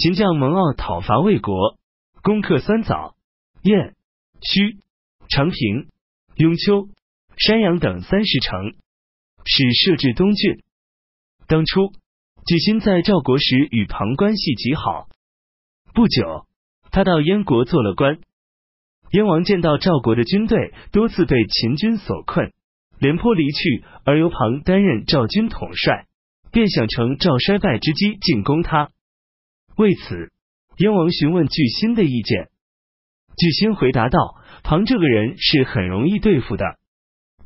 秦将蒙骜讨伐魏国，攻克三枣、燕、胥、长平、雍丘、山阳等三十城，使设置东郡。当初，巨辛在赵国时与庞关系极好。不久，他到燕国做了官。燕王见到赵国的军队多次被秦军所困，廉颇离去，而由庞担任赵军统帅，便想乘赵衰败之机进攻他。为此，燕王询问巨辛的意见。巨辛回答道：“庞这个人是很容易对付的。”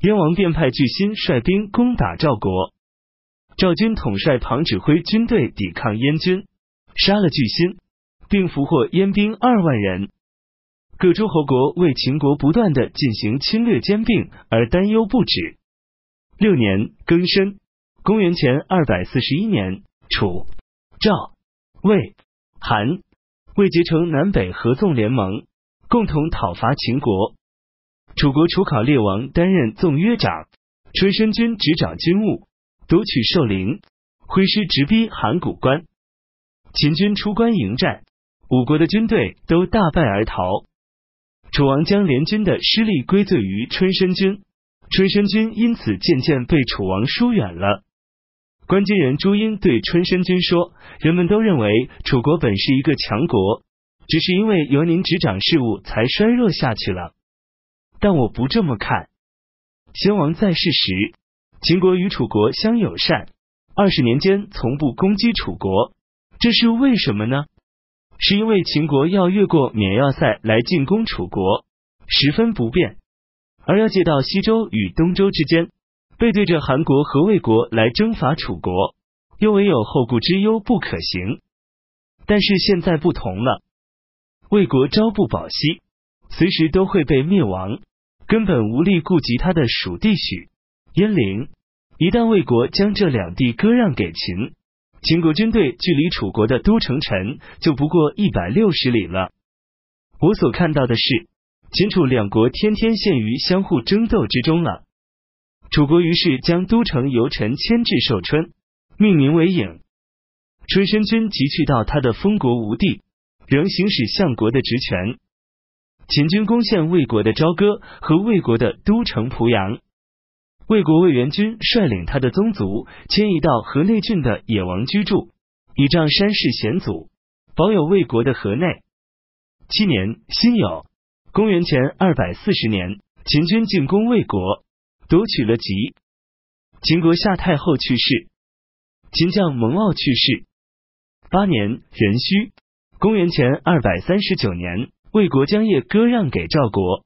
燕王便派巨辛率兵攻打赵国。赵军统帅庞指挥军队抵抗燕军，杀了巨辛，并俘获燕兵二万人。各诸侯国为秦国不断的进行侵略兼并而担忧不止。六年庚申，公元前二百四十一年，楚、赵、魏、韩魏结成南北合纵联盟，共同讨伐秦国。楚国楚考烈王担任纵约长，春申君执掌军务，夺取寿陵，挥师直逼函谷关。秦军出关迎战，五国的军队都大败而逃。楚王将联军的失利归罪于春申君，春申君因此渐渐被楚王疏远了。关津人朱英对春申君说：“人们都认为楚国本是一个强国，只是因为由您执掌事务才衰弱下去了。但我不这么看。先王在世时，秦国与楚国相友善，二十年间从不攻击楚国，这是为什么呢？”是因为秦国要越过沔要塞来进攻楚国，十分不便；而要借到西周与东周之间，背对着韩国和魏国来征伐楚国，又唯有后顾之忧不可行。但是现在不同了，魏国朝不保夕，随时都会被灭亡，根本无力顾及他的属地许、鄢陵。一旦魏国将这两地割让给秦，秦国军队距离楚国的都城陈就不过一百六十里了。我所看到的是，秦楚两国天天陷于相互争斗之中了。楚国于是将都城由陈迁至寿春，命名为郢。春申君即去到他的封国吴地，仍行使相国的职权。秦军攻陷魏国的朝歌和魏国的都城濮阳。魏国魏元君率领他的宗族迁移到河内郡的野王居住，倚仗山势险阻，保有魏国的河内。七年辛酉，公元前二百四十年，秦军进攻魏国，夺取了吉。秦国夏太后去世，秦将蒙骜去世。八年壬戌，公元前二百三十九年，魏国将业割让给赵国。